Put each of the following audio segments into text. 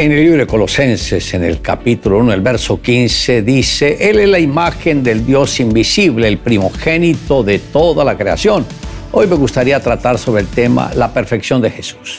En el libro de Colosenses, en el capítulo 1, el verso 15, dice, Él es la imagen del Dios invisible, el primogénito de toda la creación. Hoy me gustaría tratar sobre el tema la perfección de Jesús.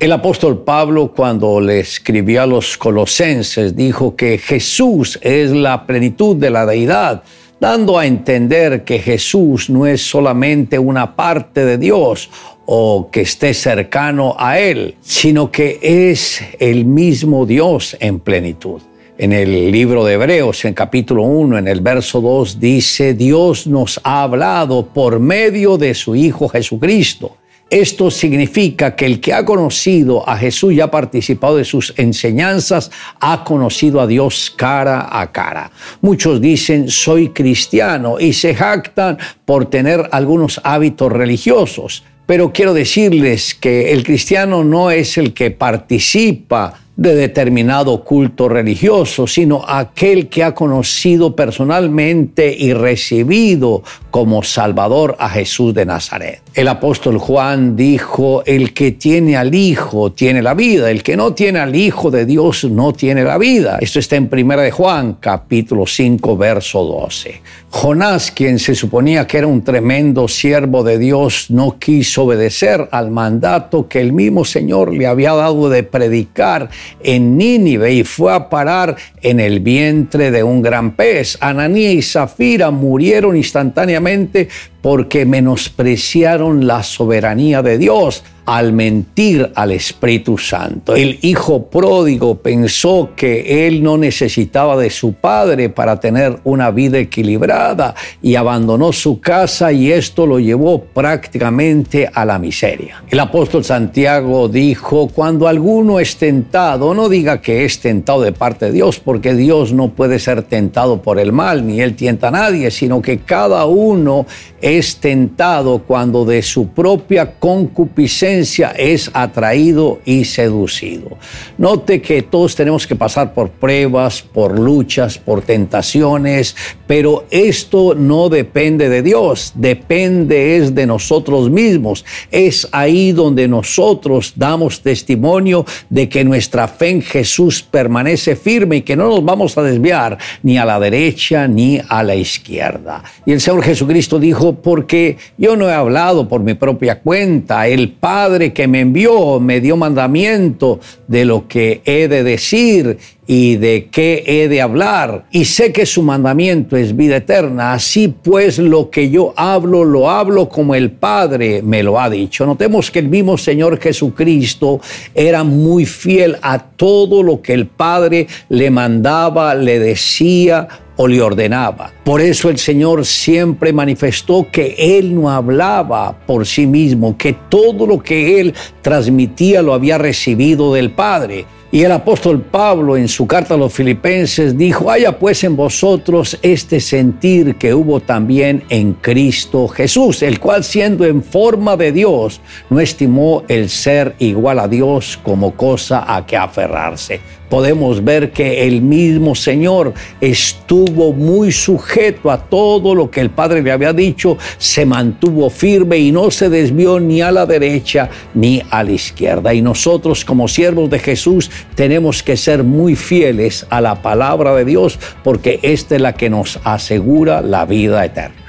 El apóstol Pablo cuando le escribió a los colosenses dijo que Jesús es la plenitud de la deidad, dando a entender que Jesús no es solamente una parte de Dios o que esté cercano a Él, sino que es el mismo Dios en plenitud. En el libro de Hebreos, en capítulo 1, en el verso 2, dice, Dios nos ha hablado por medio de su Hijo Jesucristo esto significa que el que ha conocido a Jesús y ha participado de sus enseñanzas, ha conocido a Dios cara a cara. Muchos dicen, soy cristiano y se jactan por tener algunos hábitos religiosos. Pero quiero decirles que el cristiano no es el que participa de determinado culto religioso, sino aquel que ha conocido personalmente y recibido como Salvador a Jesús de Nazaret. El apóstol Juan dijo, el que tiene al Hijo tiene la vida, el que no tiene al Hijo de Dios no tiene la vida. Esto está en 1 de Juan, capítulo 5, verso 12. Jonás, quien se suponía que era un tremendo siervo de Dios, no quiso obedecer al mandato que el mismo Señor le había dado de predicar en Nínive y fue a parar en el vientre de un gran pez. Ananía y Zafira murieron instantáneamente porque menospreciaron la soberanía de Dios al mentir al Espíritu Santo. El hijo pródigo pensó que él no necesitaba de su padre para tener una vida equilibrada y abandonó su casa y esto lo llevó prácticamente a la miseria. El apóstol Santiago dijo, cuando alguno es tentado, no diga que es tentado de parte de Dios, porque Dios no puede ser tentado por el mal, ni él tienta a nadie, sino que cada uno es tentado cuando de su propia concupiscencia es atraído y seducido. Note que todos tenemos que pasar por pruebas, por luchas, por tentaciones, pero esto no depende de Dios, depende es de nosotros mismos. Es ahí donde nosotros damos testimonio de que nuestra fe en Jesús permanece firme y que no nos vamos a desviar ni a la derecha ni a la izquierda. Y el Señor Jesucristo dijo, porque yo no he hablado por mi propia cuenta, el Padre Padre que me envió me dio mandamiento de lo que he de decir y de qué he de hablar. Y sé que su mandamiento es vida eterna. Así pues lo que yo hablo, lo hablo como el Padre me lo ha dicho. Notemos que el mismo Señor Jesucristo era muy fiel a todo lo que el Padre le mandaba, le decía o le ordenaba. Por eso el Señor siempre manifestó que Él no hablaba por sí mismo, que todo lo que Él transmitía lo había recibido del Padre. Y el apóstol Pablo en su carta a los filipenses dijo, haya pues en vosotros este sentir que hubo también en Cristo Jesús, el cual siendo en forma de Dios, no estimó el ser igual a Dios como cosa a que aferrarse podemos ver que el mismo Señor estuvo muy sujeto a todo lo que el Padre le había dicho, se mantuvo firme y no se desvió ni a la derecha ni a la izquierda. Y nosotros como siervos de Jesús tenemos que ser muy fieles a la palabra de Dios porque esta es la que nos asegura la vida eterna.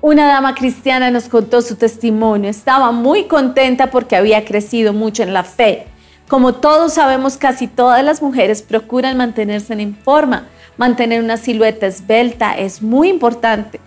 Una dama cristiana nos contó su testimonio. Estaba muy contenta porque había crecido mucho en la fe. Como todos sabemos, casi todas las mujeres procuran mantenerse en forma. Mantener una silueta esbelta es muy importante.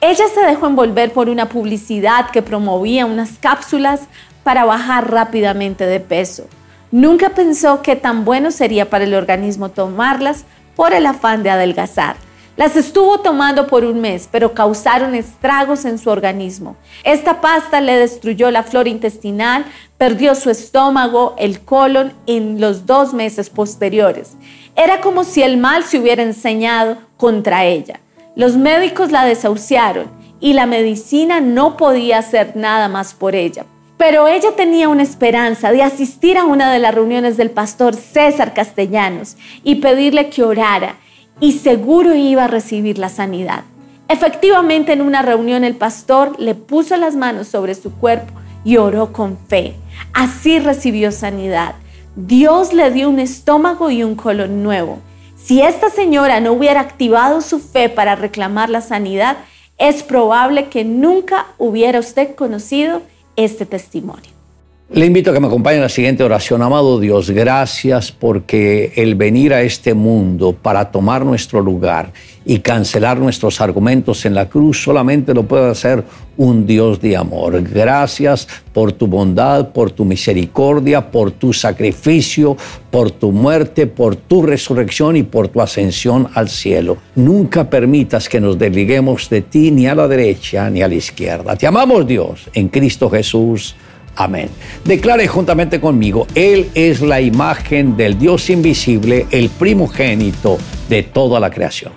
Ella se dejó envolver por una publicidad que promovía unas cápsulas para bajar rápidamente de peso. Nunca pensó que tan bueno sería para el organismo tomarlas por el afán de adelgazar. Las estuvo tomando por un mes, pero causaron estragos en su organismo. Esta pasta le destruyó la flora intestinal, perdió su estómago, el colon en los dos meses posteriores. Era como si el mal se hubiera enseñado contra ella. Los médicos la desahuciaron y la medicina no podía hacer nada más por ella. Pero ella tenía una esperanza de asistir a una de las reuniones del pastor César Castellanos y pedirle que orara y seguro iba a recibir la sanidad. Efectivamente, en una reunión el pastor le puso las manos sobre su cuerpo y oró con fe. Así recibió sanidad. Dios le dio un estómago y un colon nuevo. Si esta señora no hubiera activado su fe para reclamar la sanidad, es probable que nunca hubiera usted conocido este testimonio. Le invito a que me acompañe en la siguiente oración. Amado Dios, gracias porque el venir a este mundo para tomar nuestro lugar y cancelar nuestros argumentos en la cruz solamente lo puede hacer un Dios de amor. Gracias por tu bondad, por tu misericordia, por tu sacrificio, por tu muerte, por tu resurrección y por tu ascensión al cielo. Nunca permitas que nos desliguemos de ti ni a la derecha ni a la izquierda. Te amamos Dios en Cristo Jesús. Amén. Declare juntamente conmigo, Él es la imagen del Dios invisible, el primogénito de toda la creación.